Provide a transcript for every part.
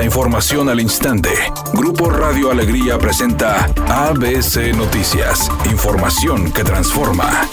La información al instante. Grupo Radio Alegría presenta ABC Noticias. Información que transforma.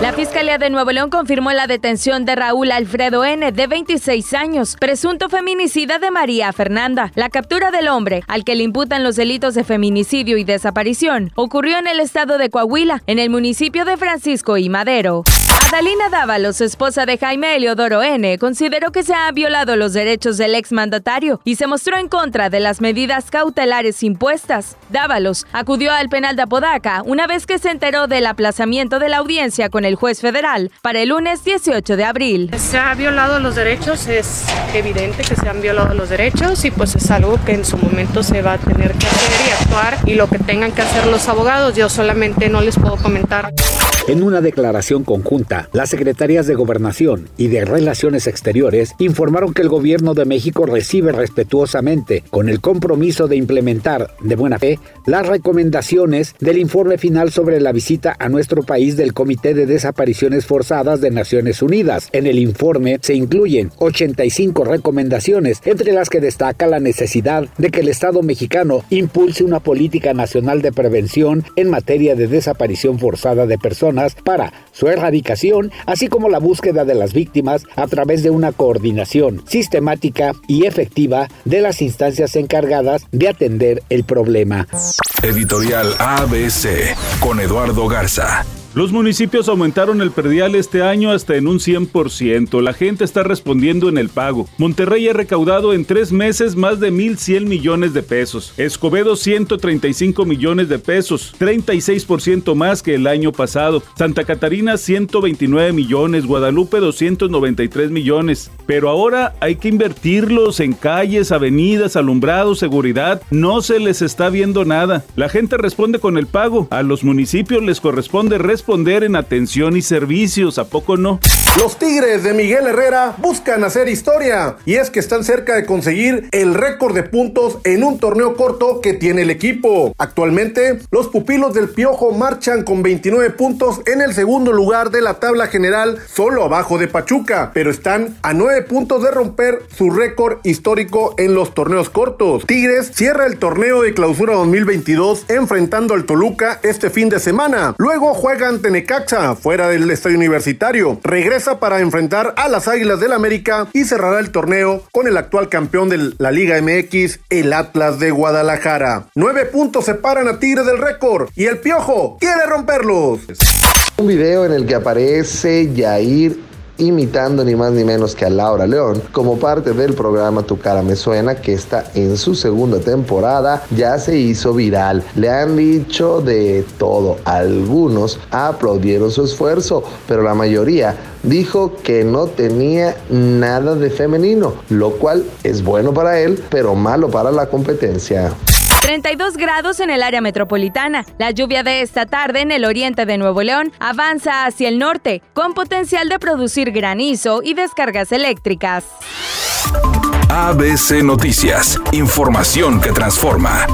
La Fiscalía de Nuevo León confirmó la detención de Raúl Alfredo N., de 26 años, presunto feminicida de María Fernanda. La captura del hombre, al que le imputan los delitos de feminicidio y desaparición, ocurrió en el estado de Coahuila, en el municipio de Francisco y Madero. Adalina Dávalos, esposa de Jaime Eliodoro N., consideró que se han violado los derechos del exmandatario y se mostró en contra de las medidas cautelares impuestas. Dávalos acudió al penal de Apodaca una vez que se enteró del aplazamiento de la audiencia con el juez federal para el lunes 18 de abril. Se ha violado los derechos, es evidente que se han violado los derechos y pues es algo que en su momento se va a tener que hacer y actuar y lo que tengan que hacer los abogados, yo solamente no les puedo comentar. En una declaración conjunta, las secretarias de Gobernación y de Relaciones Exteriores informaron que el gobierno de México recibe respetuosamente, con el compromiso de implementar de buena fe, las recomendaciones del informe final sobre la visita a nuestro país del Comité de Desapariciones Forzadas de Naciones Unidas. En el informe se incluyen 85 recomendaciones, entre las que destaca la necesidad de que el Estado mexicano impulse una política nacional de prevención en materia de desaparición forzada de personas para su erradicación, así como la búsqueda de las víctimas a través de una coordinación sistemática y efectiva de las instancias encargadas de atender el problema. Editorial ABC con Eduardo Garza. Los municipios aumentaron el perdial este año hasta en un 100%. La gente está respondiendo en el pago. Monterrey ha recaudado en tres meses más de 1.100 millones de pesos. Escobedo 135 millones de pesos, 36% más que el año pasado. Santa Catarina 129 millones, Guadalupe 293 millones. Pero ahora hay que invertirlos en calles, avenidas, alumbrados, seguridad. No se les está viendo nada. La gente responde con el pago. A los municipios les corresponde responder en atención y servicios, ¿a poco no? Los Tigres de Miguel Herrera buscan hacer historia y es que están cerca de conseguir el récord de puntos en un torneo corto que tiene el equipo. Actualmente, los pupilos del Piojo marchan con 29 puntos en el segundo lugar de la tabla general, solo abajo de Pachuca, pero están a 9 puntos de romper su récord histórico en los torneos cortos. Tigres cierra el torneo de clausura 2022 enfrentando al Toluca este fin de semana. Luego juega ante fuera del estadio universitario. Regresa para enfrentar a las Águilas del América y cerrará el torneo con el actual campeón de la Liga MX, el Atlas de Guadalajara. Nueve puntos separan a Tigre del récord y el Piojo quiere romperlos. Un video en el que aparece Yair imitando ni más ni menos que a Laura León como parte del programa Tu cara me suena que está en su segunda temporada ya se hizo viral. Le han dicho de todo. Algunos aplaudieron su esfuerzo, pero la mayoría dijo que no tenía nada de femenino, lo cual es bueno para él, pero malo para la competencia. 32 grados en el área metropolitana. La lluvia de esta tarde en el oriente de Nuevo León avanza hacia el norte, con potencial de producir granizo y descargas eléctricas. ABC Noticias, información que transforma.